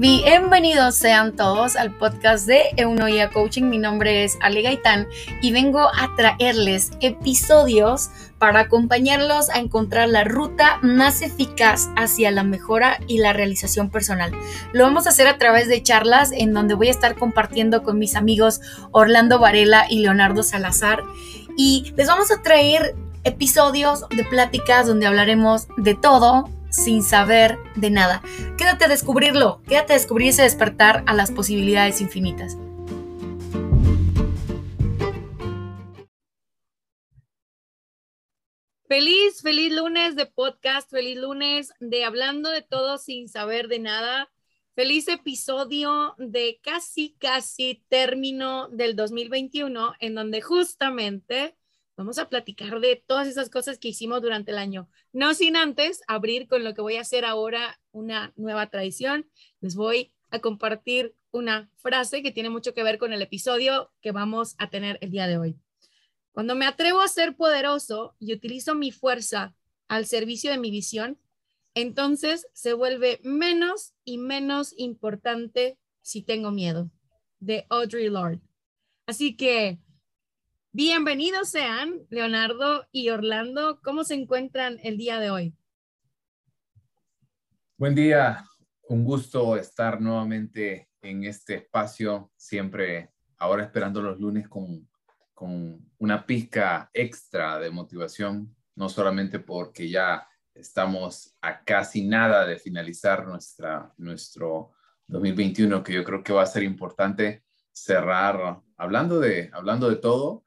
Bienvenidos sean todos al podcast de Eunoia Coaching. Mi nombre es Ale Gaitán y vengo a traerles episodios para acompañarlos a encontrar la ruta más eficaz hacia la mejora y la realización personal. Lo vamos a hacer a través de charlas en donde voy a estar compartiendo con mis amigos Orlando Varela y Leonardo Salazar y les vamos a traer episodios de pláticas donde hablaremos de todo sin saber de nada. Quédate a descubrirlo, quédate a descubrir ese despertar a las posibilidades infinitas. Feliz, feliz lunes de podcast, feliz lunes de hablando de todo sin saber de nada. Feliz episodio de casi, casi término del 2021, en donde justamente vamos a platicar de todas esas cosas que hicimos durante el año. No sin antes abrir con lo que voy a hacer ahora una nueva tradición. Les voy a compartir una frase que tiene mucho que ver con el episodio que vamos a tener el día de hoy. Cuando me atrevo a ser poderoso y utilizo mi fuerza al servicio de mi visión, entonces se vuelve menos y menos importante si tengo miedo. De Audrey Lorde. Así que Bienvenidos sean, Leonardo y Orlando. ¿Cómo se encuentran el día de hoy? Buen día, un gusto estar nuevamente en este espacio, siempre ahora esperando los lunes con, con una pizca extra de motivación, no solamente porque ya estamos a casi nada de finalizar nuestra, nuestro 2021, que yo creo que va a ser importante cerrar hablando de, hablando de todo,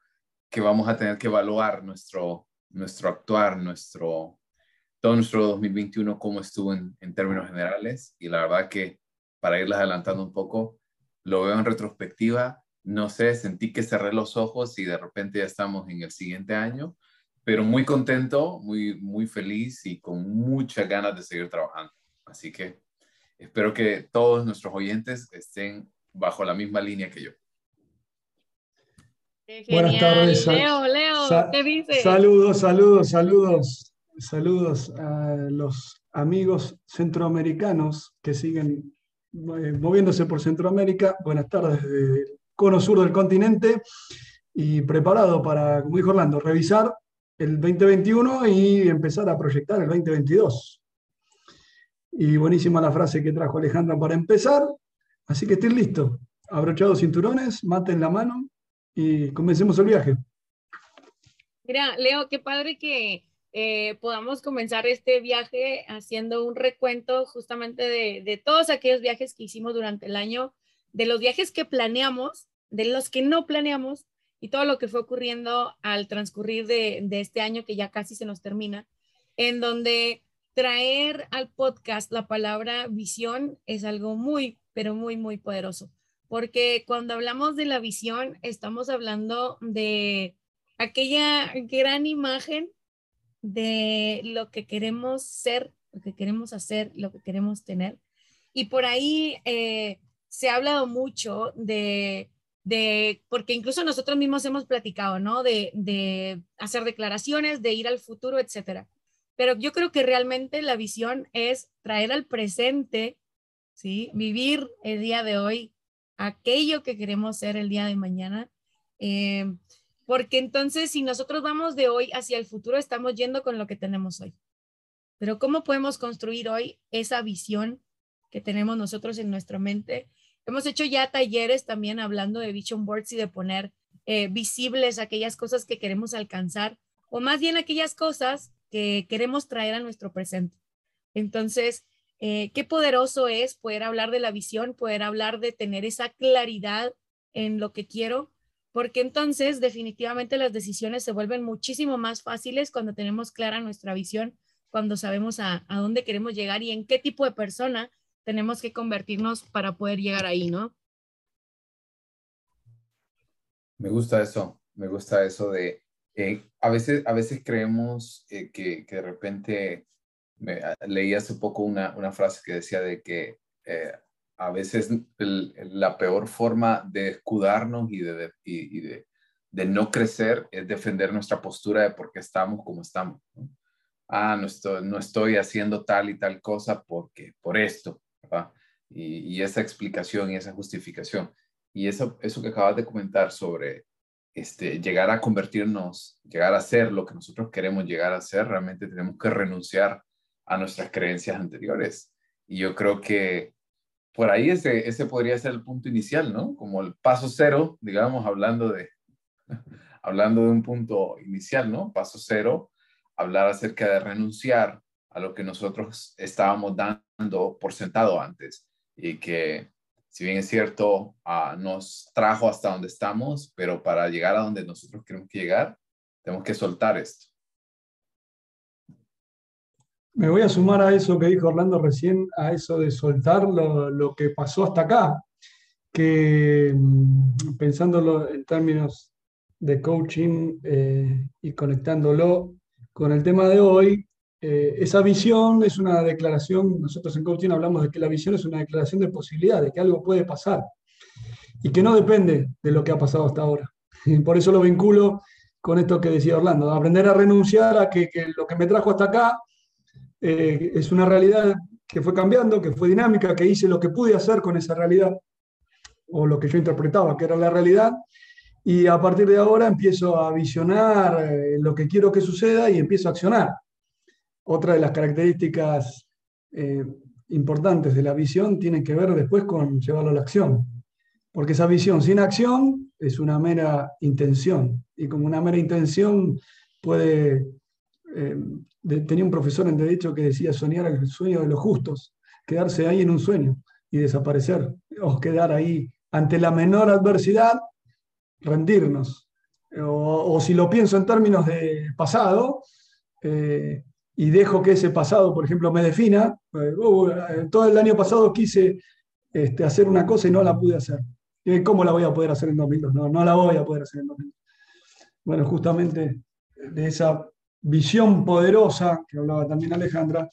que vamos a tener que evaluar nuestro, nuestro actuar, nuestro, todo nuestro 2021, cómo estuvo en, términos generales. Y la verdad que para irles adelantando un poco, lo veo en retrospectiva. No sé, sentí que cerré los ojos y de repente ya estamos en el siguiente año, pero muy contento, muy, muy feliz y con muchas ganas de seguir trabajando. Así que espero que todos nuestros oyentes estén bajo la misma línea que yo. Buenas tardes. Leo, Leo, ¿qué dices? Saludos, saludos, saludos, saludos a los amigos centroamericanos que siguen eh, moviéndose por Centroamérica. Buenas tardes desde el cono sur del continente y preparado para, como dijo Orlando, revisar el 2021 y empezar a proyectar el 2022. Y buenísima la frase que trajo Alejandra para empezar. Así que estoy listo. Abrochados cinturones, mate en la mano y comencemos el viaje. Mira, Leo, qué padre que eh, podamos comenzar este viaje haciendo un recuento justamente de, de, todos aquellos viajes que hicimos durante el año, de los viajes que planeamos, de los que no planeamos y todo lo que fue ocurriendo al transcurrir de, de este año que ya casi se nos termina, en donde traer al podcast la palabra visión es algo muy, pero muy, muy poderoso porque cuando hablamos de la visión, estamos hablando de aquella gran imagen de lo que queremos ser, lo que queremos hacer, lo que queremos tener. Y por ahí eh, se ha hablado mucho de, de, porque incluso nosotros mismos hemos platicado, ¿no? De, de hacer declaraciones, de ir al futuro, etcétera. Pero yo creo que realmente la visión es traer al presente, ¿sí? Vivir el día de hoy aquello que queremos ser el día de mañana. Eh, porque entonces si nosotros vamos de hoy hacia el futuro, estamos yendo con lo que tenemos hoy. Pero ¿cómo podemos construir hoy esa visión que tenemos nosotros en nuestra mente? Hemos hecho ya talleres también hablando de vision boards y de poner eh, visibles aquellas cosas que queremos alcanzar o más bien aquellas cosas que queremos traer a nuestro presente. Entonces, eh, qué poderoso es poder hablar de la visión, poder hablar de tener esa claridad en lo que quiero, porque entonces definitivamente las decisiones se vuelven muchísimo más fáciles cuando tenemos clara nuestra visión, cuando sabemos a, dónde queremos llegar y en qué tipo de persona tenemos que convertirnos para poder llegar ahí, ¿no? Me gusta eso, me gusta eso de, eh, a, veces, a veces creemos eh, que, que, de repente Ah, leí hace poco una, una, frase que decía de que eh, a veces la peor forma de escudarnos y, de, y, de, de, no crecer es defender nuestra postura de por qué estamos como estamos. Ah, no estoy, no estoy haciendo tal y tal cosa porque, por esto. y, esa explicación y esa justificación. Y eso, eso que acabas de comentar sobre este, llegar a convertirnos, llegar a ser lo que nosotros queremos llegar a ser, realmente tenemos que renunciar a nuestras creencias anteriores. Y yo creo que por ahí ese, ese podría ser el punto inicial, ¿no? Como el paso cero, digamos, hablando de, hablando de un punto inicial, ¿no? Paso cero, hablar acerca de renunciar a lo que nosotros estábamos dando por sentado antes y que si bien es cierto, ah, nos trajo hasta donde estamos, pero para llegar a donde nosotros queremos llegar, tenemos que soltar esto. Me voy a sumar a eso que dijo Orlando recién, a eso de soltar lo, que pasó hasta acá, que mm, pensándolo en términos de coaching eh, y conectándolo con el tema de hoy, eh, esa visión es una declaración, nosotros en coaching hablamos de que la visión es una declaración de posibilidad, de que algo puede pasar y que no depende de lo que ha pasado hasta ahora. Y por eso lo vinculo con esto que decía Orlando, aprender a renunciar a que, lo que me trajo hasta acá eh, es una realidad que fue cambiando, que fue dinámica, que hice lo que pude hacer con esa realidad, o lo que yo interpretaba que era la realidad, y a partir de ahora empiezo a visionar eh, lo que quiero que suceda y empiezo a accionar. Otra de las características eh, importantes de la visión tiene que ver después con llevarlo a la acción, porque esa visión sin acción es una mera intención, y como una mera intención puede... tenía un profesor en Derecho que decía soñar el sueño de los justos, quedarse ahí en un sueño y desaparecer, o quedar ahí ante la menor adversidad, rendirnos. O, si lo pienso en términos de pasado, eh, y dejo que ese pasado, por ejemplo, me defina. Eh, uh, todo el año pasado quise este, hacer una cosa y no la pude hacer. ¿Cómo la voy a poder hacer en 2002? No, no la voy a poder hacer en 2002. Bueno, justamente de esa visión poderosa que hablaba también Alejandra,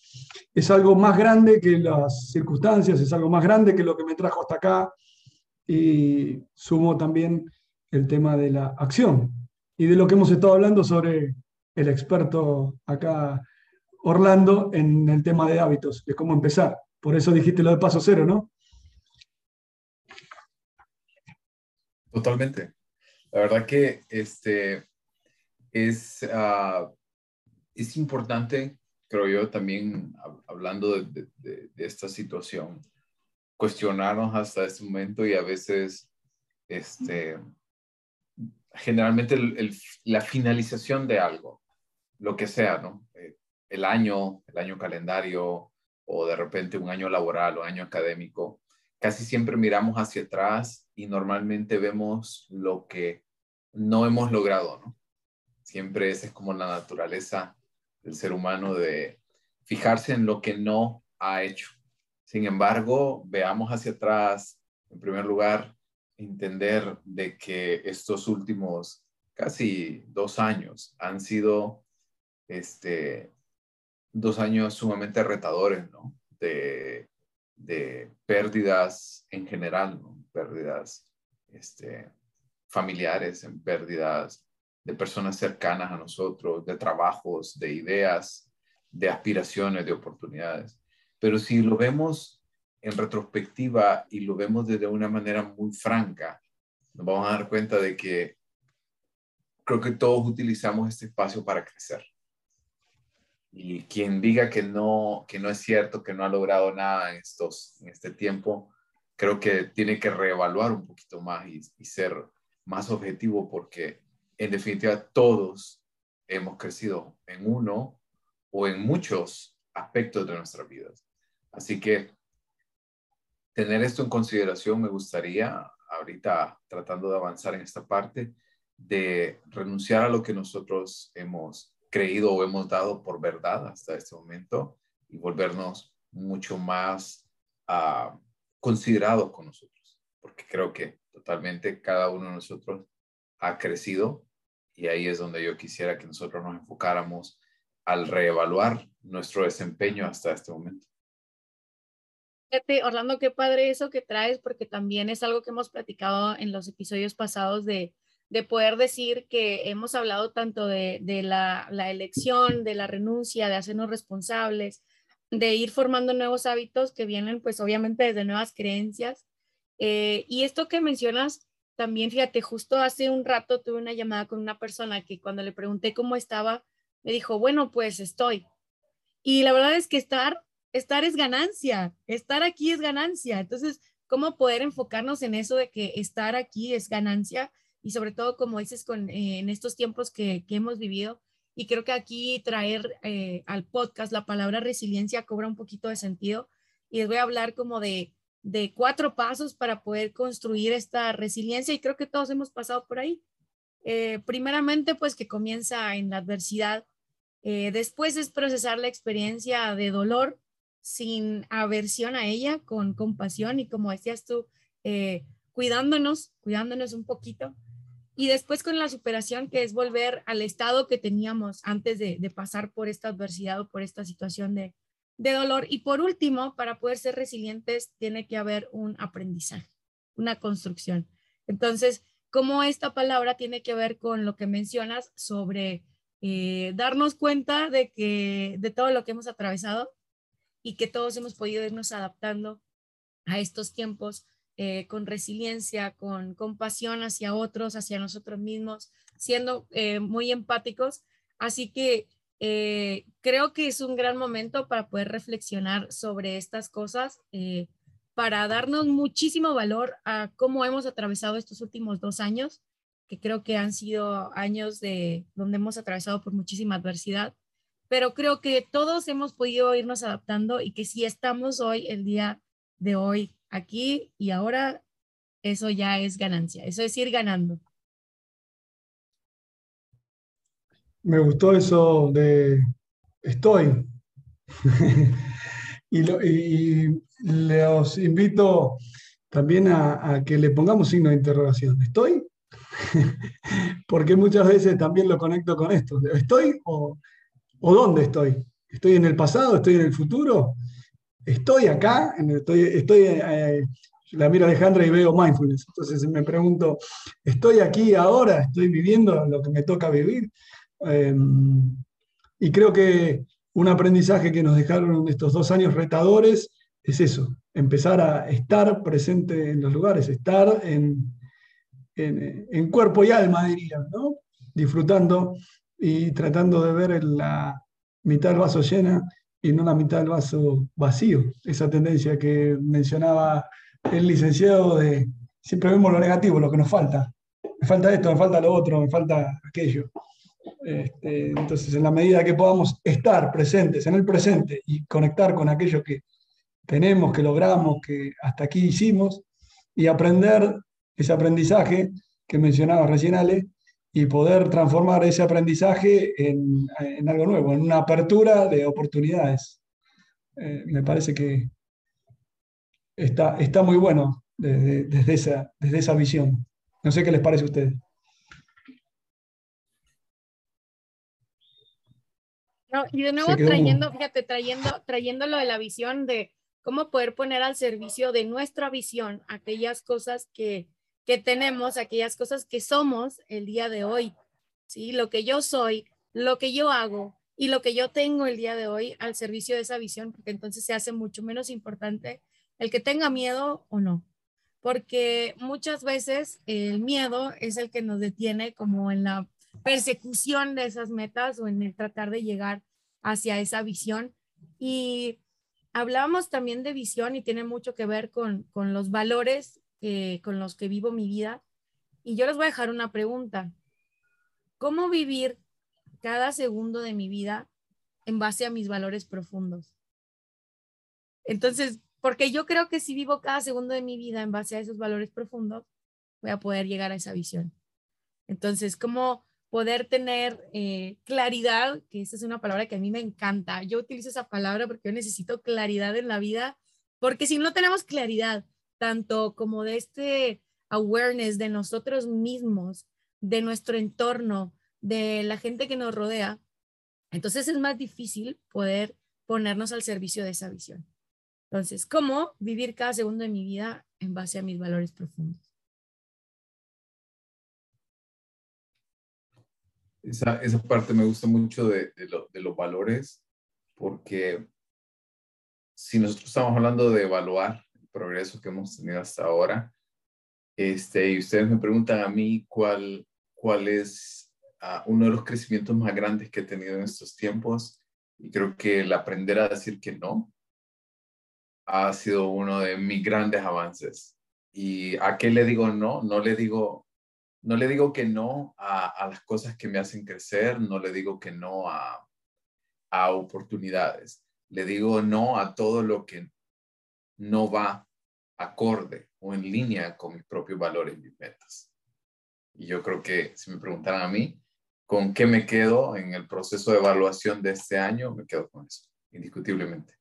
es algo más grande que las circunstancias, es algo más grande que lo que me trajo hasta acá. Y sumo también el tema de la acción y de lo que hemos estado hablando sobre el experto acá Orlando en el tema de hábitos, de cómo empezar. Por eso dijiste lo de paso cero, ¿no? Totalmente. La verdad que este es, ah, es importante, creo yo, también hablando de, esta situación, cuestionarnos hasta este momento y a veces, este, generalmente la finalización de algo, lo que sea, ¿no? Eh, el año, el año calendario o de repente un año laboral o año académico, casi siempre miramos hacia atrás y normalmente vemos lo que no hemos logrado, ¿no? Siempre esa es como la naturaleza del ser humano de fijarse en lo que no ha hecho. Sin embargo, veamos hacia atrás, en primer lugar, entender de que estos últimos casi dos años han sido este, dos años sumamente retadores, ¿no? De, pérdidas en general. Pérdidas este, familiares, pérdidas de personas cercanas a nosotros, de trabajos, de ideas, de aspiraciones, de oportunidades. Pero si lo vemos en retrospectiva y lo vemos desde una manera muy franca, nos vamos a dar cuenta de que creo que todos utilizamos este espacio para crecer. Y quien diga que no, que no es cierto, que no ha logrado nada en, estos, en este tiempo, creo que tiene que reevaluar un poquito más y, y ser más objetivo porque en definitiva todos hemos crecido en uno o en muchos aspectos de nuestras vidas. Así que tener esto en consideración me gustaría ahorita tratando de avanzar en esta parte de renunciar a lo que nosotros hemos creído o hemos dado por verdad hasta este momento y volvernos mucho más uh, considerados con nosotros, porque creo que totalmente cada uno de nosotros ha crecido y ahí es donde yo quisiera que nosotros nos enfocáramos al reevaluar nuestro desempeño hasta este momento. Orlando, qué padre eso que traes, porque también es algo que hemos platicado en los episodios pasados de de poder decir que hemos hablado tanto de, la, elección, de la renuncia, de hacernos responsables, de ir formando nuevos hábitos que vienen pues obviamente desde nuevas creencias. Eh, y esto que mencionas, también fíjate, justo hace un rato tuve una llamada con una persona que cuando le pregunté cómo estaba, me dijo, bueno, pues estoy. Y la verdad es que estar, estar es ganancia, estar aquí es ganancia. Entonces, ¿cómo poder enfocarnos en eso de que estar aquí es ganancia? Y sobre todo, como dices, con, eh, en estos tiempos que, que hemos vivido, y creo que aquí traer eh, al podcast la palabra resiliencia cobra un poquito de sentido y les voy a hablar como de, de cuatro pasos para poder construir esta resiliencia y creo que todos hemos pasado por ahí. Eh, primeramente, pues que comienza en la adversidad. Eh, después es procesar la experiencia de dolor sin aversión a ella, con compasión y como decías tú, cuidándonos, cuidándonos un poquito. Y después con la superación, que es volver al estado que teníamos antes de, pasar por esta adversidad o por esta situación de, de dolor. Y por último, para poder ser resilientes, tiene que haber un aprendizaje, una construcción. Entonces, ¿cómo esta palabra tiene que ver con lo que mencionas sobre eh, darnos cuenta de que de todo lo que hemos atravesado y que todos hemos podido irnos adaptando a estos tiempos eh, con resiliencia, con compasión hacia otros, hacia nosotros mismos, siendo eh, muy empáticos. Así que eh, creo que es un gran momento para poder reflexionar sobre estas cosas, para darnos muchísimo valor a cómo hemos atravesado estos últimos dos años, que creo que han sido años de donde hemos atravesado por muchísima adversidad, pero creo que todos hemos podido irnos adaptando y que si estamos hoy, el día de hoy, aquí y ahora, eso ya es ganancia, eso es ir ganando. Me gustó eso de estoy. y, y, los invito también a, que le pongamos signo de interrogación. ¿Estoy? Porque muchas veces también lo conecto con esto. ¿Estoy o, o dónde estoy? ¿Estoy en el pasado? ¿Estoy en el futuro? estoy acá, estoy, estoy eh, la miro Alejandra y veo mindfulness. Entonces me pregunto, ¿estoy aquí ahora? ¿Estoy viviendo lo que me toca vivir? Em, y creo que un aprendizaje que nos dejaron estos dos años retadores es eso, empezar a estar presente en los lugares, estar en, en, cuerpo y alma, diría, ¿no? disfrutando y tratando de ver la mitad del vaso llena y no la mitad del vaso vacío. Esa tendencia que mencionaba el licenciado de siempre vemos lo negativo, lo que nos falta. Me falta esto, me falta lo otro, me falta aquello. Este, entonces, en la medida que podamos estar presentes en el presente y conectar con aquello que tenemos, que logramos, que hasta aquí hicimos, y aprender ese aprendizaje que mencionaba recién Ale, y poder transformar ese aprendizaje en, algo nuevo, en una apertura de oportunidades. Eh, me parece que está, muy bueno desde, esa, desde esa visión. No sé qué les parece a ustedes. No, y de nuevo trayendo, fíjate, trayendo, trayendo lo de la visión de cómo poder poner al servicio de nuestra visión aquellas cosas que, que tenemos, aquellas cosas que somos el día de hoy, ¿sí? Lo que yo soy, lo que yo hago y lo que yo tengo el día de hoy al servicio de esa visión, porque entonces se hace mucho menos importante el que tenga miedo o no, porque muchas veces el miedo es el que nos detiene como en la persecución de esas metas o en el tratar de llegar hacia esa visión. Y hablábamos también de visión y tiene mucho que ver con, con los valores eh, con los que vivo mi vida. Y yo les voy a dejar una pregunta. ¿Cómo vivir cada segundo de mi vida en base a mis valores profundos? Entonces, porque yo creo que si vivo cada segundo de mi vida en base a esos valores profundos, voy a poder llegar a esa visión. Entonces, ¿cómo poder tener eh, claridad? Que esa es una palabra que a mí me encanta. Yo utilizo esa palabra porque yo necesito claridad en la vida, porque si no tenemos claridad tanto como de este awareness de nosotros mismos, de nuestro entorno, de la gente que nos rodea, entonces es más difícil poder ponernos al servicio de esa visión. Entonces, ¿cómo vivir cada segundo de mi vida en base a mis valores profundos? Esa, esa parte me gusta mucho de, de, los valores, porque si nosotros estamos hablando de evaluar el progreso que hemos tenido hasta ahora, este, y ustedes me preguntan a mí cuál, cuál es ah, uno de los crecimientos más grandes que he tenido en estos tiempos, y creo que el aprender a decir que no ha sido uno de mis grandes avances. ¿Y a qué le digo no? No le digo, no le digo que no a, las cosas que me hacen crecer, no le digo que no a, a oportunidades. Le digo no a todo lo que no va acorde o en línea con mis propios valores y mis metas. Y yo creo que si me preguntaran a mí, ¿con qué me quedo en el proceso de evaluación de este año? Me quedo con eso, indiscutiblemente.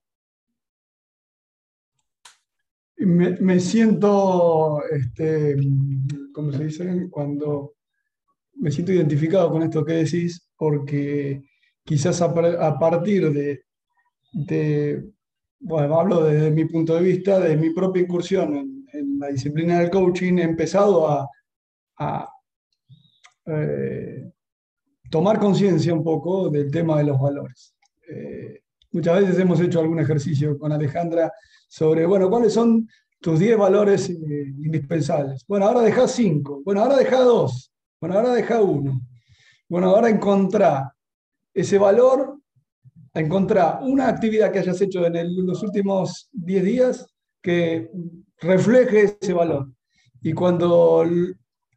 Me, siento, este, ¿cómo se dice? Cuando me siento identificado con esto que decís, porque quizás a, partir de, bueno, hablo desde mi punto de vista, de mi propia incursión en, la disciplina del coaching, he empezado a, eh, tomar conciencia un poco del tema de los valores. Eh, muchas veces hemos hecho algún ejercicio con Alejandra sobre, bueno, ¿cuáles son tus 10 valores eh, indispensables? Bueno, ahora deja 5, bueno, ahora deja 2, bueno, ahora deja 1. Bueno, ahora encontrá ese valor, encontrar una actividad que hayas hecho en los últimos 10 días que refleje ese valor. Y cuando,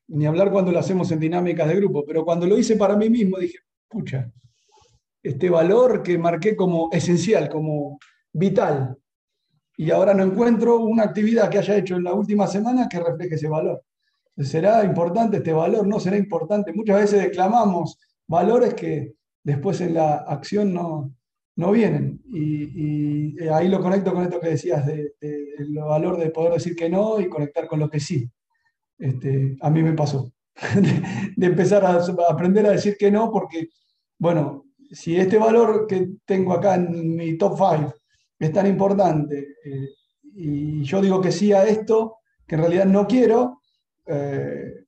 ni hablar cuando lo hacemos en dinámicas de grupo, pero cuando lo hice para mí mismo, dije, pucha, este valor que marqué como esencial, como vital, y ahora no encuentro una actividad que haya hecho en la última semana que refleje ese valor. ¿Será importante este valor? No será importante. Muchas veces declamamos valores que después en la acción no, no vienen. Y, ahí lo conecto con esto que decías, del de, valor de poder decir que no y conectar con lo que sí. Este, a mí me pasó, de, empezar a, aprender a decir que no, porque, bueno, si este valor que tengo acá en mi top 5 es tan importante eh, y yo digo que sí a esto, que en realidad no quiero, eh,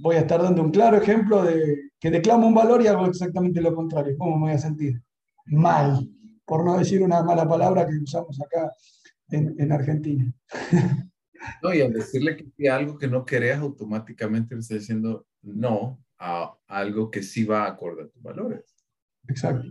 voy a estar dando un claro ejemplo de que declamo un valor y hago exactamente lo contrario. ¿Cómo me voy a sentir? Mal, por no decir una mala palabra que usamos acá en, Argentina. No, y al decirle que algo que no querías, automáticamente le estás diciendo no a algo que sí va acorde a tus valores. Exacto.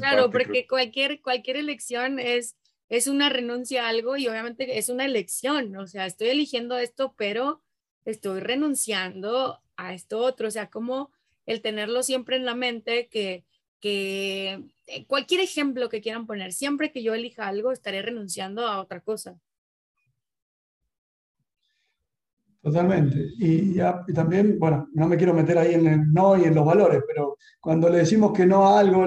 claro, porque cualquier, cualquier elección es, es una renuncia a algo y obviamente es una elección. O sea, estoy eligiendo esto, pero estoy renunciando a esto otro, o sea, como el tenerlo siempre en la mente que, que eh, cualquier ejemplo que quieran poner, siempre que yo elija algo, estaré renunciando a otra cosa. Totalmente. Y, también, bueno, no me quiero meter ahí en el no y en los valores, pero cuando le decimos que no a algo,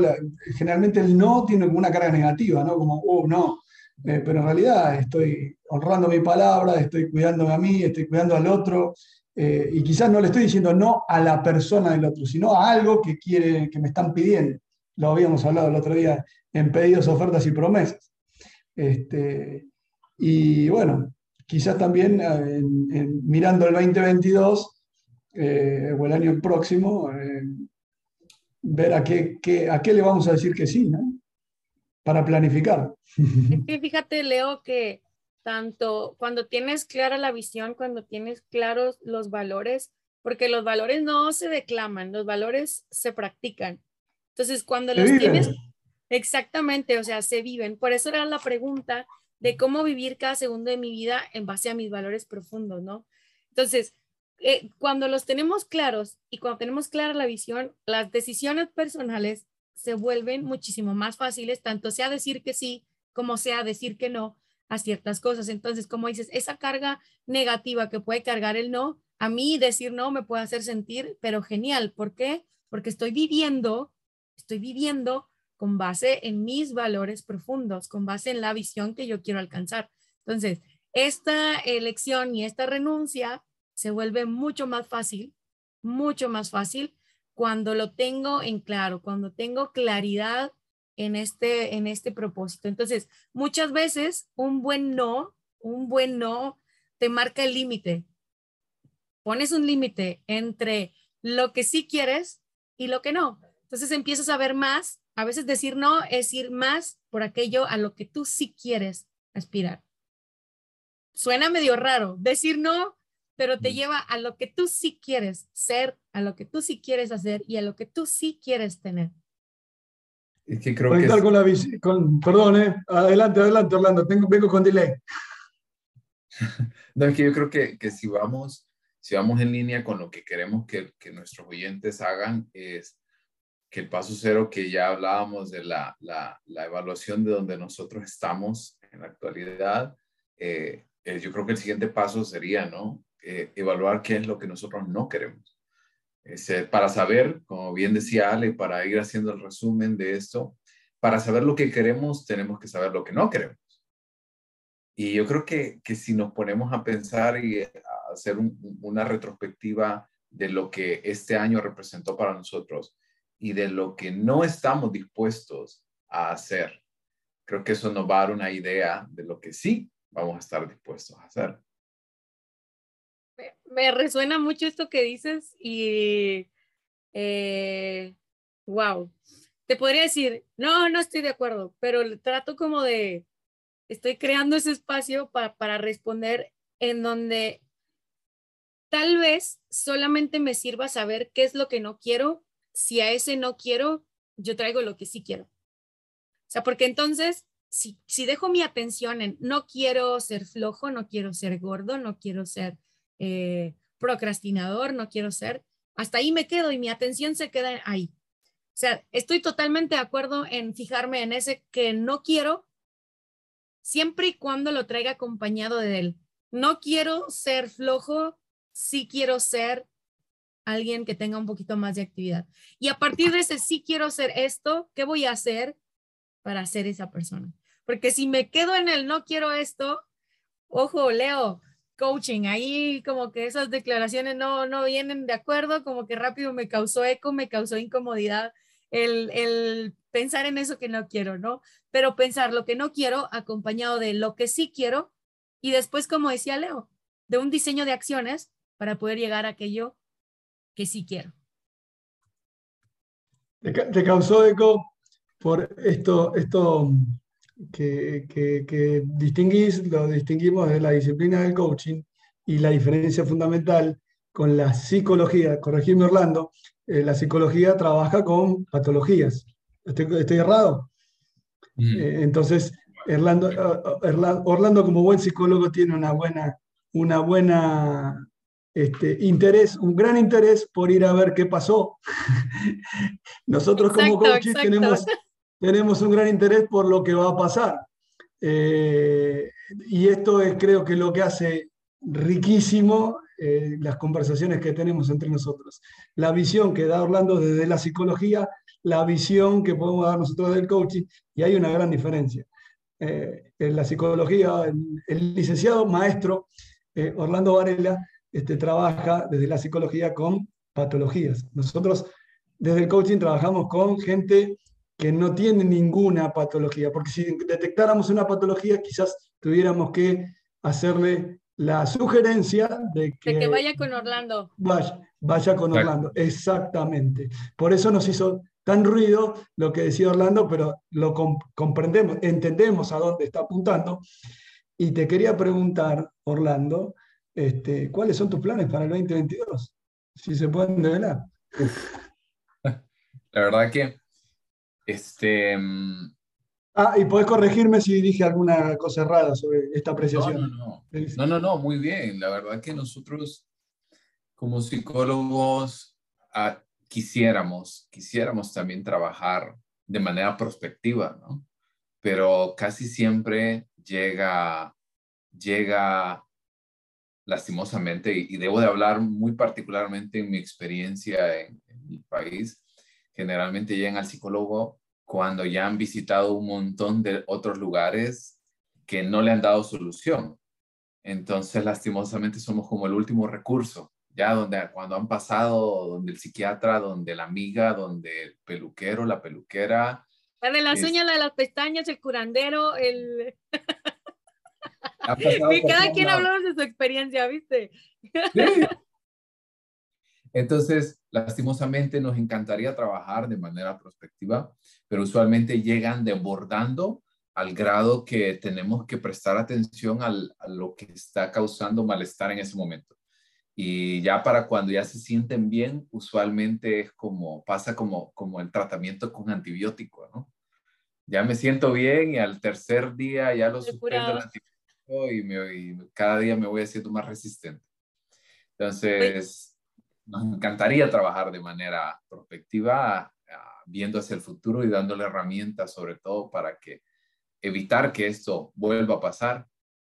generalmente el no tiene como una carga negativa, ¿no? Como, oh, no. Eh, pero en realidad estoy honrando mi palabra, estoy cuidándome a mí, estoy cuidando al otro, eh, y quizás no le estoy diciendo no a la persona del otro, sino a algo que, quiere, que me están pidiendo. Lo habíamos hablado el otro día en pedidos, ofertas y promesas. Este, y bueno, quizás también eh, mirando el 2022 eh, o el año próximo, ver a qué, a qué le vamos a decir que sí, ¿no? Para planificar. fíjate, Leo, que tanto cuando tienes clara la visión, cuando tienes claros los valores, porque los valores no se declaman, los valores se practican. Entonces, cuando los tienes, exactamente, o sea, se viven. Por eso era la pregunta de cómo vivir cada segundo de mi vida en base a mis valores profundos, ¿no? Entonces, eh, cuando los tenemos claros y cuando tenemos clara la visión, las decisiones personales se vuelven muchísimo más fáciles, tanto sea decir que sí como sea decir que no, a ciertas cosas. Entonces, como dices, esa carga negativa que puede cargar el no, a mí decir no me puede hacer sentir, pero genial. ¿Por qué? Porque estoy viviendo, estoy viviendo con base en mis valores profundos, con base en la visión que yo quiero alcanzar. Entonces, esta elección y esta renuncia se vuelve mucho más fácil, mucho más fácil cuando lo tengo en claro, cuando tengo claridad en este, en este propósito. Entonces, muchas veces un buen no, un buen no te marca el límite. Pones un límite entre lo que sí quieres y lo que no. Entonces empiezas a ver más, a veces decir no es ir más por aquello a lo que tú sí quieres aspirar. Suena medio raro decir no, pero te lleva a lo que tú sí quieres ser, a lo que tú sí quieres hacer y a lo que tú sí quieres tener. Es que creo que con la con, perdón, eh. adelante, adelante, Orlando, Tengo, vengo con delay. no, es que yo creo que, que si vamos si vamos en línea con lo que queremos que, que nuestros oyentes hagan, es que el paso cero que ya hablábamos de la, la, la evaluación de donde nosotros estamos en la actualidad, eh, eh, yo creo que el siguiente paso sería, ¿no? Eh, evaluar qué es lo que nosotros no queremos. para saber, como bien decía Ale, para ir haciendo el resumen de esto, para saber lo que queremos, tenemos que saber lo que no queremos. Y yo creo que, que si nos ponemos a pensar y a hacer una retrospectiva de lo que este año representó para nosotros y de lo que no estamos dispuestos a hacer, creo que eso nos va a dar una idea de lo que sí vamos a estar dispuestos a hacer. Me, resuena mucho esto que dices y eh, wow. Te podría decir, no, no estoy de acuerdo, pero trato como de, estoy creando ese espacio para, para responder en donde tal vez solamente me sirva saber qué es lo que no quiero. Si a ese no quiero, yo traigo lo que sí quiero. O sea, porque entonces, si, si dejo mi atención en no quiero ser flojo, no quiero ser gordo, no quiero ser eh, procrastinador, no quiero ser, hasta ahí me quedo y mi atención se queda ahí. O sea, estoy totalmente de acuerdo en fijarme en ese que no quiero siempre y cuando lo traiga acompañado de él. No quiero ser flojo, sí quiero ser alguien que tenga un poquito más de actividad. Y a partir de ese sí quiero ser esto, ¿qué voy a hacer para ser esa persona? Porque si me quedo en el no quiero esto, ojo, Leo, coaching, ahí como que esas declaraciones no, no vienen de acuerdo, como que rápido me causó eco, me causó incomodidad el, el pensar en eso que no quiero, ¿no? Pero pensar lo que no quiero acompañado de lo que sí quiero y después, como decía Leo, de un diseño de acciones para poder llegar a aquello que sí quiero. Te, causó eco por esto, esto que, que, que, distinguís, lo distinguimos de la disciplina del coaching y la diferencia fundamental con la psicología, corregime Orlando, eh, la psicología trabaja con patologías. ¿Estoy, errado? Mm. Eh, entonces, Orlando, Orlando, como buen psicólogo tiene una buena, una buena este, interés, un gran interés por ir a ver qué pasó. Nosotros como coaches tenemos, tenemos un gran interés por lo que va a pasar. Eh, y esto es creo que lo que hace riquísimo eh, las conversaciones que tenemos entre nosotros. La visión que da Orlando desde la psicología, la visión que podemos dar nosotros del coaching, y hay una gran diferencia. Eh, en la psicología, el, licenciado maestro Orlando Varela este, trabaja desde la psicología con patologías. Nosotros desde el coaching trabajamos con gente que no tiene ninguna patología, porque si detectáramos una patología, quizás tuviéramos que hacerle la sugerencia de que, vaya con Orlando. Vaya, vaya con Orlando, exactamente. Por eso nos hizo tan ruido lo que decía Orlando, pero lo comprendemos, entendemos a dónde está apuntando. Y te quería preguntar, Orlando, este, ¿cuáles son tus planes para el 2022? Si se pueden develar. La verdad que este, mm, Ah, y podés corregirme si dije alguna cosa errada sobre esta apreciación. No, no, no, no, muy bien. La verdad que nosotros como psicólogos ah, quisiéramos, quisiéramos también trabajar de manera prospectiva, ¿no? Pero casi siempre llega, llega lastimosamente, y, debo de hablar muy particularmente en mi experiencia en, en mi país, generalmente llegan al psicólogo cuando ya han visitado un montón de otros lugares que no le han dado solución. Entonces, lastimosamente, somos como el último recurso, ya donde cuando han pasado, donde el psiquiatra, donde la amiga, donde el peluquero, la peluquera. La de las uñas, la de las pestañas, el curandero, el... y cada quien habló de su experiencia, ¿viste? Entonces, lastimosamente nos encantaría trabajar de manera prospectiva, pero usualmente llegan desbordando al grado que tenemos que prestar atención al, a lo que está causando malestar en ese momento. Y ya para cuando ya se sienten bien, usualmente es como, pasa como, como el tratamiento con antibiótico, ¿no? Ya me siento bien y al tercer día ya lo suspendo el antibiótico y, me, y cada día me voy haciendo más resistente. Entonces, nos encantaría trabajar de manera prospectiva, viendo hacia el futuro y dándole herramientas sobre todo para que evitar que esto vuelva a pasar,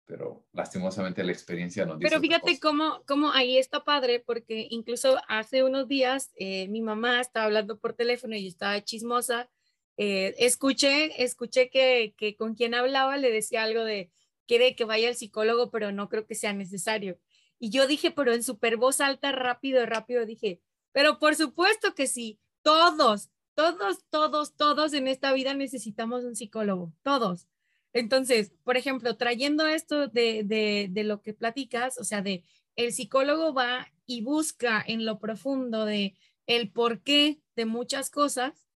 pero lastimosamente la experiencia nos dice. Pero fíjate cómo, cómo ahí está padre, porque incluso hace unos días eh, mi mamá estaba hablando por teléfono y yo estaba chismosa. Eh, escuché, escuché que, que con quien hablaba le decía algo de quiere que vaya al psicólogo, pero no creo que sea necesario. Y yo dije, pero en super voz alta, rápido, rápido, dije, pero por supuesto que sí, todos, todos, todos, todos en esta vida necesitamos un psicólogo, todos. Entonces, por ejemplo, trayendo esto de, de, de lo que platicas, o sea, de el psicólogo va y busca en lo profundo de el porqué de muchas cosas.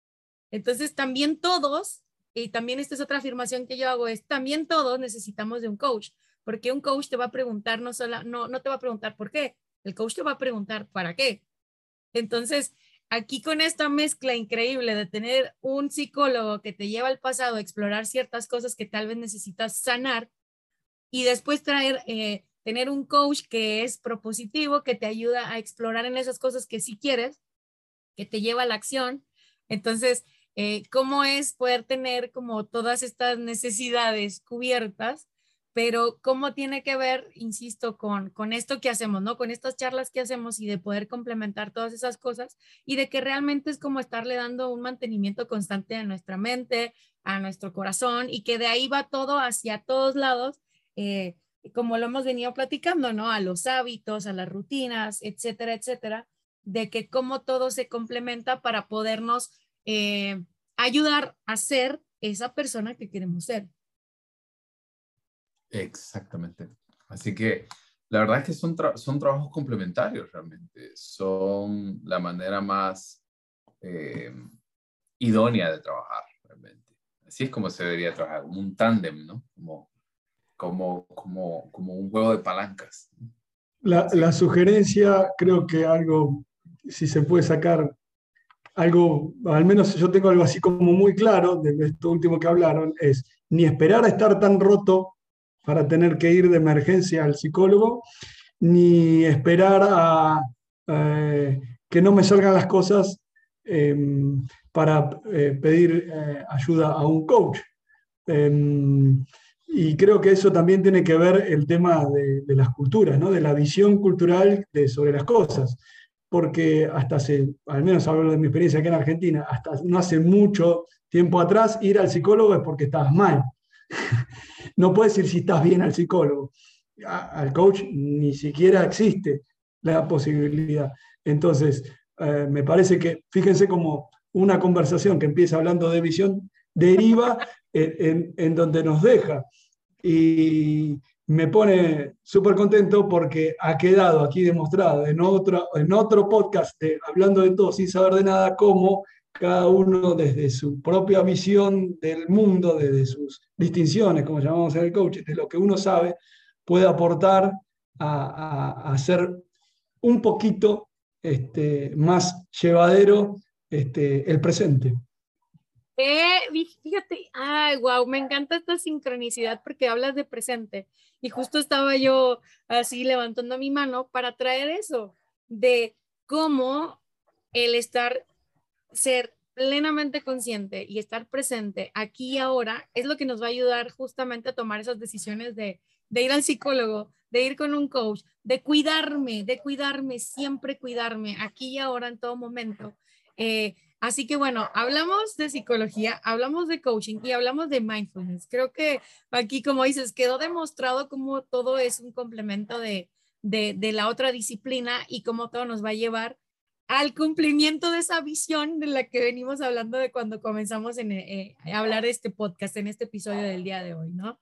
Entonces, también todos, y también esta es otra afirmación que yo hago, es también todos necesitamos de un coach porque un coach te va a preguntar, no, solo, no, no te va a preguntar por qué, el coach te va a preguntar para qué. Entonces, aquí con esta mezcla increíble de tener un psicólogo que te lleva al pasado a explorar ciertas cosas que tal vez necesitas sanar y después traer, eh, tener un coach que es propositivo, que te ayuda a explorar en esas cosas que sí quieres, que te lleva a la acción. Entonces, eh, ¿cómo es poder tener como todas estas necesidades cubiertas pero cómo tiene que ver, insisto, con, con esto que hacemos, ¿no? Con estas charlas que hacemos y de poder complementar todas esas cosas y de que realmente es como estarle dando un mantenimiento constante a nuestra mente, a nuestro corazón y que de ahí va todo hacia todos lados, eh, como lo hemos venido platicando, ¿no? A los hábitos, a las rutinas, etcétera, etcétera, de que cómo todo se complementa para podernos eh, ayudar a ser esa persona que queremos ser. Exactamente. Así que la verdad es que son, son trabajos complementarios realmente. Son la manera más eh, idónea de trabajar realmente. Así es como se debería trabajar, como un tándem, ¿no? Como, como, como, como un juego de palancas. La, la, sugerencia, creo que algo, si se puede sacar algo, al menos yo tengo algo así como muy claro de esto último que hablaron, es ni esperar a estar tan roto para tener que ir de emergencia al psicólogo, ni esperar a eh, que no me salgan las cosas em, para eh, pedir eh, ayuda a un coach. Em, y creo que eso también tiene que ver el tema de, las culturas, ¿no? de la visión cultural de, sobre las cosas. Porque hasta hace, al menos hablo de mi experiencia aquí en Argentina, hasta no hace mucho tiempo atrás, ir al psicólogo es porque estabas mal. no puedes ir si estás bien al psicólogo. al coach ni siquiera existe la posibilidad. Entonces, eh, me parece que, fíjense como una conversación que empieza hablando de visión deriva en, donde nos deja. Y me pone súper contento porque ha quedado aquí demostrado en otro, en otro podcast de Hablando de todo sin saber de nada, cómo cada uno desde su propia visión del mundo, desde sus distinciones, como llamamos en el coach, de lo que uno sabe, puede aportar a, hacer un poquito este, más llevadero este, el presente. Eh, fíjate, ay, wow, me encanta esta sincronicidad porque hablas de presente. Y justo estaba yo así levantando mi mano para traer eso, de cómo el estar ser plenamente consciente y estar presente aquí y ahora es lo que nos va a ayudar justamente a tomar esas decisiones de, ir al psicólogo, de ir con un coach, de cuidarme, de cuidarme, siempre cuidarme aquí y ahora en todo momento. Eh, así que bueno, hablamos de psicología, hablamos de coaching y hablamos de mindfulness. Creo que aquí, como dices, quedó demostrado cómo todo es un complemento de, de, de la otra disciplina y cómo todo nos va a llevar al cumplimiento de esa visión de la que venimos hablando de cuando comenzamos en, eh, eh, a hablar de este podcast, en este episodio del día de hoy, ¿no?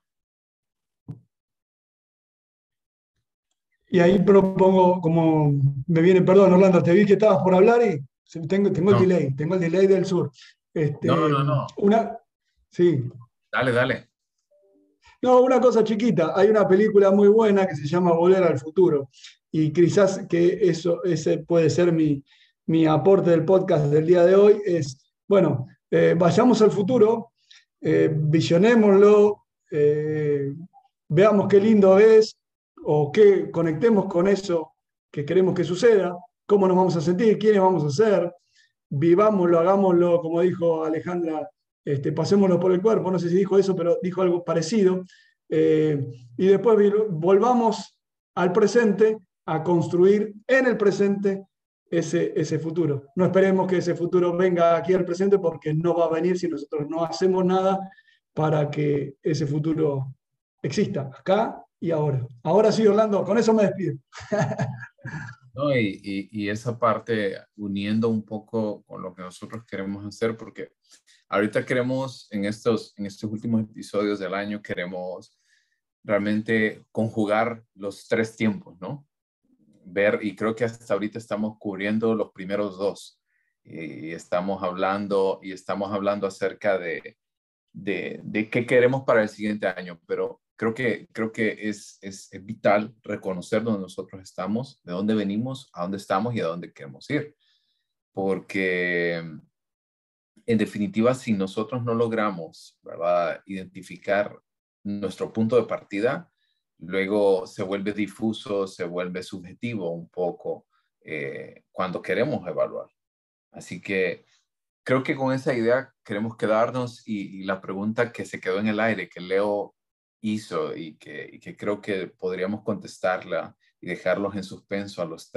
y ahí propongo, como me viene, perdón, Orlando, te vi que estabas por hablar y tengo, tengo el delay, tengo el delay del sur. Este, no, no, no. Una, sí. Dale, dale. No, una cosa chiquita. Hay una película muy buena que se llama Volver al Futuro. Y quizás que eso, ese puede ser mi, mi aporte del podcast del día de hoy. Es, bueno, eh, vayamos al futuro, eh, visionémoslo, eh, veamos qué lindo es o qué conectemos con eso que queremos que suceda, cómo nos vamos a sentir, quiénes vamos a ser, vivámoslo, hagámoslo, como dijo Alejandra, este, pasémoslo por el cuerpo, no sé si dijo eso, pero dijo algo parecido, eh, y después volvamos al presente a construir en el presente ese, ese futuro. No esperemos que ese futuro venga aquí al presente porque no va a venir si nosotros no hacemos nada para que ese futuro exista, acá y ahora. Ahora sí, Orlando, con eso me despido. No, y, y, esa parte uniendo un poco con lo que nosotros queremos hacer, porque ahorita queremos, en estos, en estos últimos episodios del año, queremos realmente conjugar los tres tiempos, ¿no? Ver, y creo que hasta ahorita estamos cubriendo los primeros dos, y estamos hablando, y estamos hablando acerca de, de, de qué queremos para el siguiente año, pero creo que, creo que es, es, vital reconocer dónde nosotros estamos, de dónde venimos, a dónde estamos y a dónde queremos ir. Porque, en definitiva, si nosotros no logramos ¿verdad? identificar nuestro punto de partida, luego se vuelve difuso, se vuelve subjetivo un poco eh, cuando queremos evaluar. Así que creo que con esa idea queremos quedarnos y, y, la pregunta que se quedó en el aire, que Leo hizo y que, creo que podríamos contestarla y dejarlos en suspenso a, los,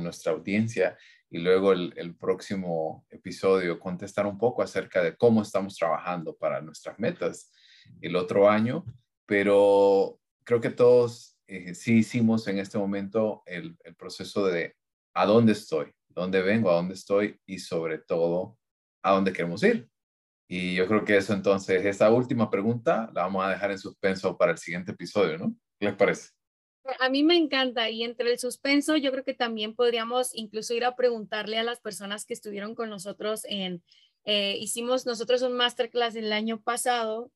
nuestra audiencia y luego el, próximo episodio contestar un poco acerca de cómo estamos trabajando para nuestras metas el otro año, pero creo que todos eh, sí hicimos en este momento el proceso de a dónde estoy, dónde vengo, a dónde estoy y sobre todo a dónde queremos ir. Y yo creo que eso entonces, esta última pregunta la vamos a dejar en suspenso para el siguiente episodio, ¿no? ¿Qué les parece? A mí me encanta y entre el suspenso yo creo que también podríamos incluso ir a preguntarle a las personas que estuvieron con nosotros en, eh, hicimos nosotros un masterclass el año pasado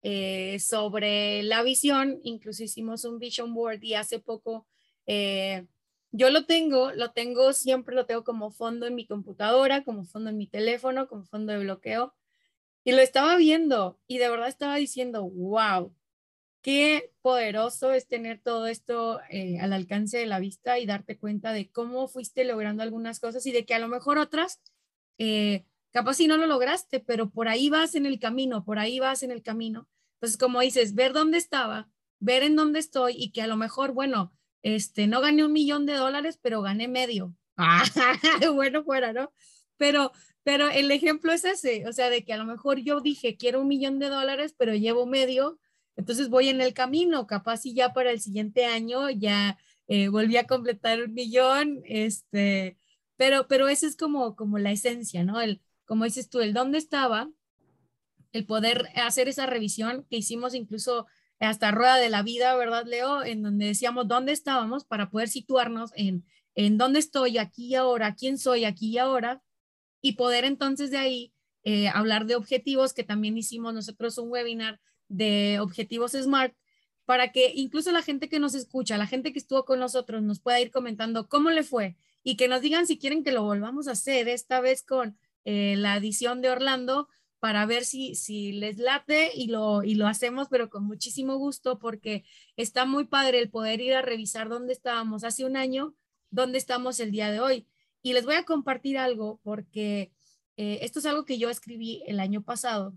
eh, sobre la visión, incluso hicimos un vision board y hace poco eh, yo lo tengo, lo tengo siempre, lo tengo como fondo en mi computadora, como fondo en mi teléfono, como fondo de bloqueo y lo estaba viendo y de verdad estaba diciendo, wow, qué poderoso es tener todo esto eh, al alcance de la vista y darte cuenta de cómo fuiste logrando algunas cosas y de que a lo mejor otras, eh, capaz si no lo lograste, pero por ahí vas en el camino, por ahí vas en el camino. Entonces, como dices, ver dónde estaba, ver en dónde estoy y que a lo mejor, bueno, este, no gané un millón de dólares, pero gané medio. bueno, fuera, ¿no? Pero, pero el ejemplo es ese, o sea, de que a lo mejor yo dije, quiero un millón de dólares, pero llevo medio, entonces voy en el camino, capaz y ya para el siguiente año ya eh, volví a completar un millón, este, pero, pero esa es como, como la esencia, ¿no? El, como dices tú, el dónde estaba, el poder hacer esa revisión que hicimos incluso hasta Rueda de la Vida, ¿verdad, Leo? En donde decíamos dónde estábamos para poder situarnos en, en dónde estoy aquí y ahora, quién soy aquí y ahora, y poder entonces de ahí eh, hablar de objetivos, que también hicimos nosotros un webinar de objetivos SMART, para que incluso la gente que nos escucha, la gente que estuvo con nosotros, nos pueda ir comentando cómo le fue y que nos digan si quieren que lo volvamos a hacer, esta vez con eh, la edición de Orlando, para ver si, si les late y lo, y lo hacemos, pero con muchísimo gusto, porque está muy padre el poder ir a revisar dónde estábamos hace un año, dónde estamos el día de hoy. Y les voy a compartir algo porque eh, esto es algo que yo escribí el año pasado,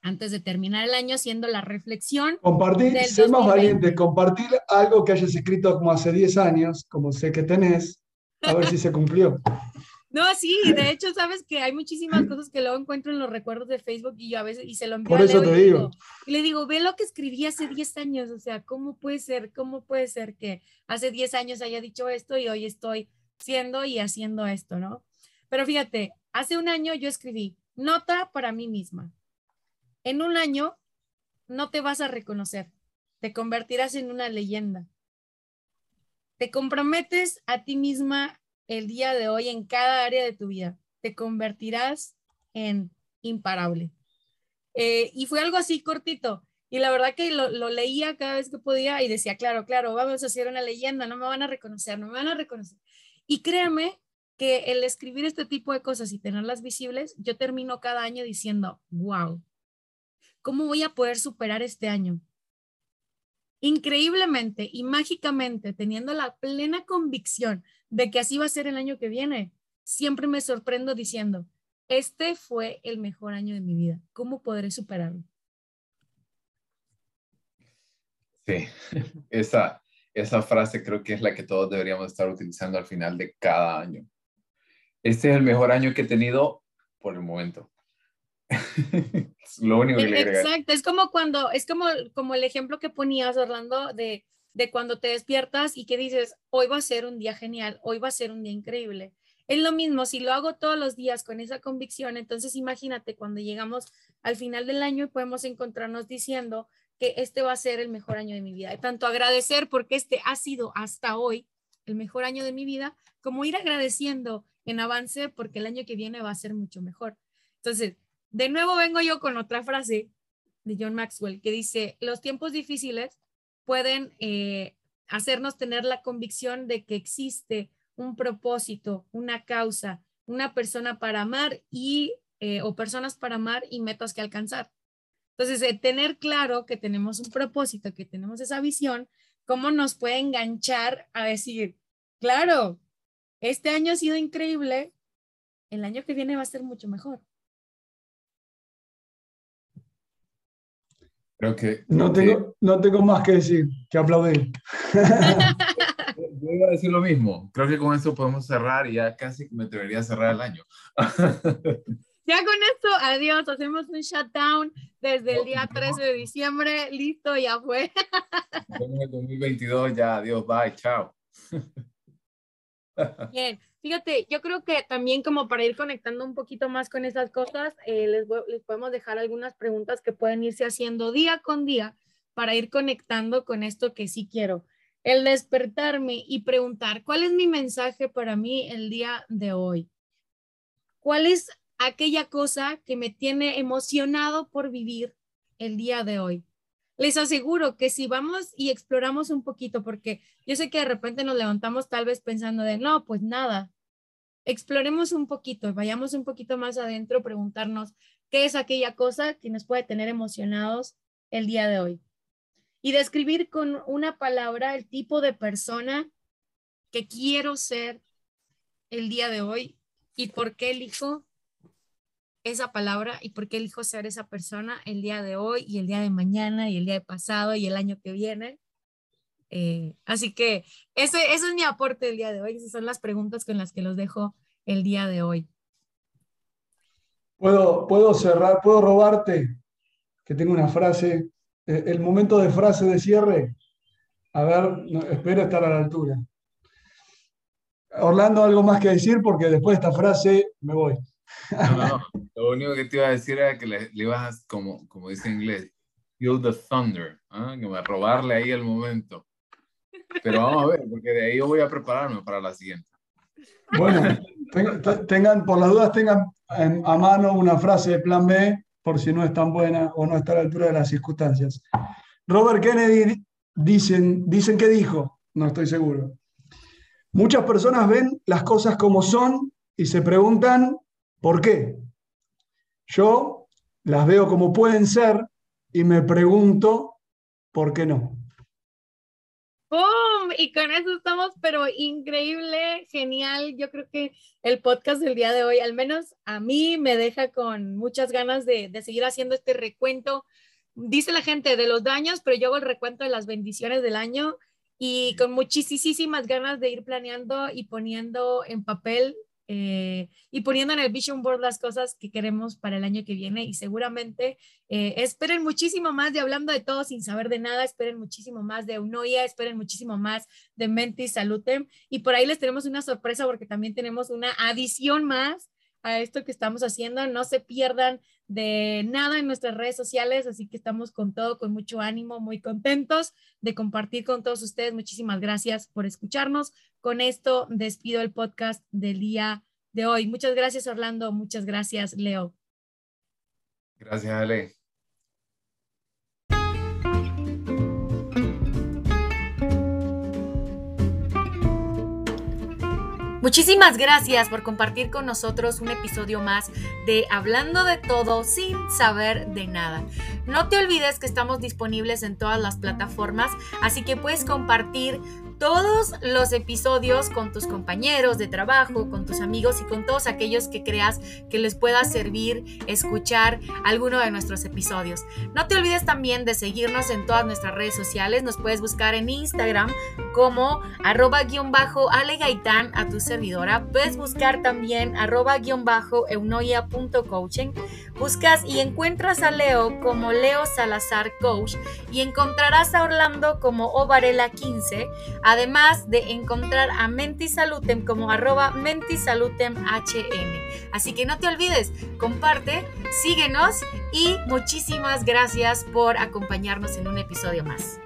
antes de terminar el año, haciendo la reflexión. Compartir, ser más valiente, compartir algo que hayas escrito como hace 10 años, como sé que tenés, a ver si se cumplió. No, sí, de hecho, sabes que hay muchísimas cosas que luego encuentro en los recuerdos de Facebook y yo a veces y se lo envío Por eso te y digo. Y le digo, ve lo que escribí hace 10 años, o sea, ¿cómo puede ser? ¿Cómo puede ser que hace 10 años haya dicho esto y hoy estoy siendo y haciendo esto, ¿no? Pero fíjate, hace un año yo escribí nota para mí misma. En un año no te vas a reconocer, te convertirás en una leyenda. te comprometes a ti misma el día de hoy en cada área de tu vida, te convertirás en imparable. Eh, y fue algo así cortito. Y la verdad que lo, lo, leía cada vez que podía y decía, claro, claro, vamos a hacer una leyenda, no me van a reconocer, no me van a reconocer. Y créeme que el escribir este tipo de cosas y tenerlas visibles, yo termino cada año diciendo, wow, ¿cómo voy a poder superar este año? Increíblemente y mágicamente, teniendo la plena convicción de que así va a ser el año que viene, siempre me sorprendo diciendo, este fue el mejor año de mi vida. ¿Cómo podré superarlo? Sí, esa, esa frase creo que es la que todos deberíamos estar utilizando al final de cada año. Este es el mejor año que he tenido por el momento. lo único que le Exacto, es como cuando, es como, como el ejemplo que ponías, Orlando, de, de cuando te despiertas y que dices, hoy va a ser un día genial, hoy va a ser un día increíble. Es lo mismo, si lo hago todos los días con esa convicción, entonces imagínate cuando llegamos al final del año y podemos encontrarnos diciendo que este va a ser el mejor año de mi vida. tanto agradecer porque este ha sido hasta hoy el mejor año de mi vida, como ir agradeciendo en avance porque el año que viene va a ser mucho mejor. Entonces, de nuevo vengo yo con otra frase de John Maxwell que dice, los tiempos difíciles pueden eh, hacernos tener la convicción de que existe un propósito, una causa, una persona para amar y eh, o personas para amar y metas que alcanzar. Entonces, tener claro que tenemos un propósito, que tenemos esa visión, ¿cómo nos puede enganchar a decir, claro, este año ha sido increíble, el año que viene va a ser mucho mejor? Creo que... No tengo, no tengo más que decir, que aplaudir. Yo iba a decir lo mismo. Creo que con esto podemos cerrar y ya casi me atrevería a cerrar el año. Ya con esto, adiós. Hacemos un shutdown desde el día 13 de diciembre. Listo, ya fue. En el 2022 ya, adiós, bye, chao. Bien, fíjate, yo creo que también como para ir conectando un poquito más con esas cosas, eh, les, les podemos dejar algunas preguntas que pueden irse haciendo día con día para ir conectando con esto que sí quiero el despertarme y preguntar, ¿cuál es mi mensaje para mí el día de hoy? ¿Cuál es aquella cosa que me tiene emocionado por vivir el día de hoy? Les aseguro que si vamos y exploramos un poquito, porque yo sé que de repente nos levantamos tal vez pensando de, no, pues nada, exploremos un poquito, vayamos un poquito más adentro, preguntarnos qué es aquella cosa que nos puede tener emocionados el día de hoy y describir con una palabra el tipo de persona que quiero ser el día de hoy y por qué elijo esa palabra y por qué elijo ser esa persona el día de hoy y el día de mañana y el día de pasado y el año que viene. Eh, así que ese, ese es mi aporte el día de hoy. Esas son las preguntas con las que los dejo el día de hoy. Puedo, puedo cerrar, puedo robarte, que tengo una frase eh, el momento de frase de cierre. A ver, espero estar a la altura. Orlando, algo más que decir porque después de esta frase me voy. No, no, lo único que te iba a decir era que le, ibas, como, como dice en inglés, feel the thunder, ¿ah? que a robarle ahí el momento. Pero vamos a ver, porque de ahí yo voy a prepararme para la siguiente. Bueno, tengan, por las dudas, tengan a mano una frase de plan B por si no es tan buena o no está a la altura de las circunstancias. Robert Kennedy dicen, dicen que dijo, no estoy seguro. Muchas personas ven las cosas como son y se preguntan por qué. Yo las veo como pueden ser y me pregunto por qué no. ¡Bum! Y con eso estamos, pero increíble, genial. Yo creo que el podcast del día de hoy, al menos a mí, me deja con muchas ganas de, de seguir haciendo este recuento. Dice la gente de los daños, pero yo hago el recuento de las bendiciones del año y con muchísimas ganas de ir planeando y poniendo en papel eh, y poniendo en el vision board las cosas que queremos para el año que viene y seguramente eh, esperen muchísimo más de hablando de todo sin saber de nada, esperen muchísimo más de Unoia, esperen muchísimo más de Mentis Salutem y por ahí les tenemos una sorpresa porque también tenemos una adición más a esto que estamos haciendo. No se pierdan de nada en nuestras redes sociales, así que estamos con todo, con mucho ánimo, muy contentos de compartir con todos ustedes. Muchísimas gracias por escucharnos. Con esto despido el podcast del día de hoy. Muchas gracias, Orlando. Muchas gracias, Leo. Gracias, Ale. Muchísimas gracias por compartir con nosotros un episodio más de Hablando de todo sin saber de nada. No te olvides que estamos disponibles en todas las plataformas, así que puedes compartir todos los episodios con tus compañeros de trabajo, con tus amigos y con todos aquellos que creas que les pueda servir escuchar alguno de nuestros episodios. No te olvides también de seguirnos en todas nuestras redes sociales. Nos puedes buscar en Instagram como arroba guion bajo alegaitán a tu servidora. Puedes buscar también arroba guion bajo eunoia.coaching. Buscas y encuentras a Leo como Leo Salazar Coach y encontrarás a Orlando como Ovarela 15 además de encontrar a Mentisalutem como arroba. Así que no te olvides, comparte, síguenos y muchísimas gracias por acompañarnos en un episodio más.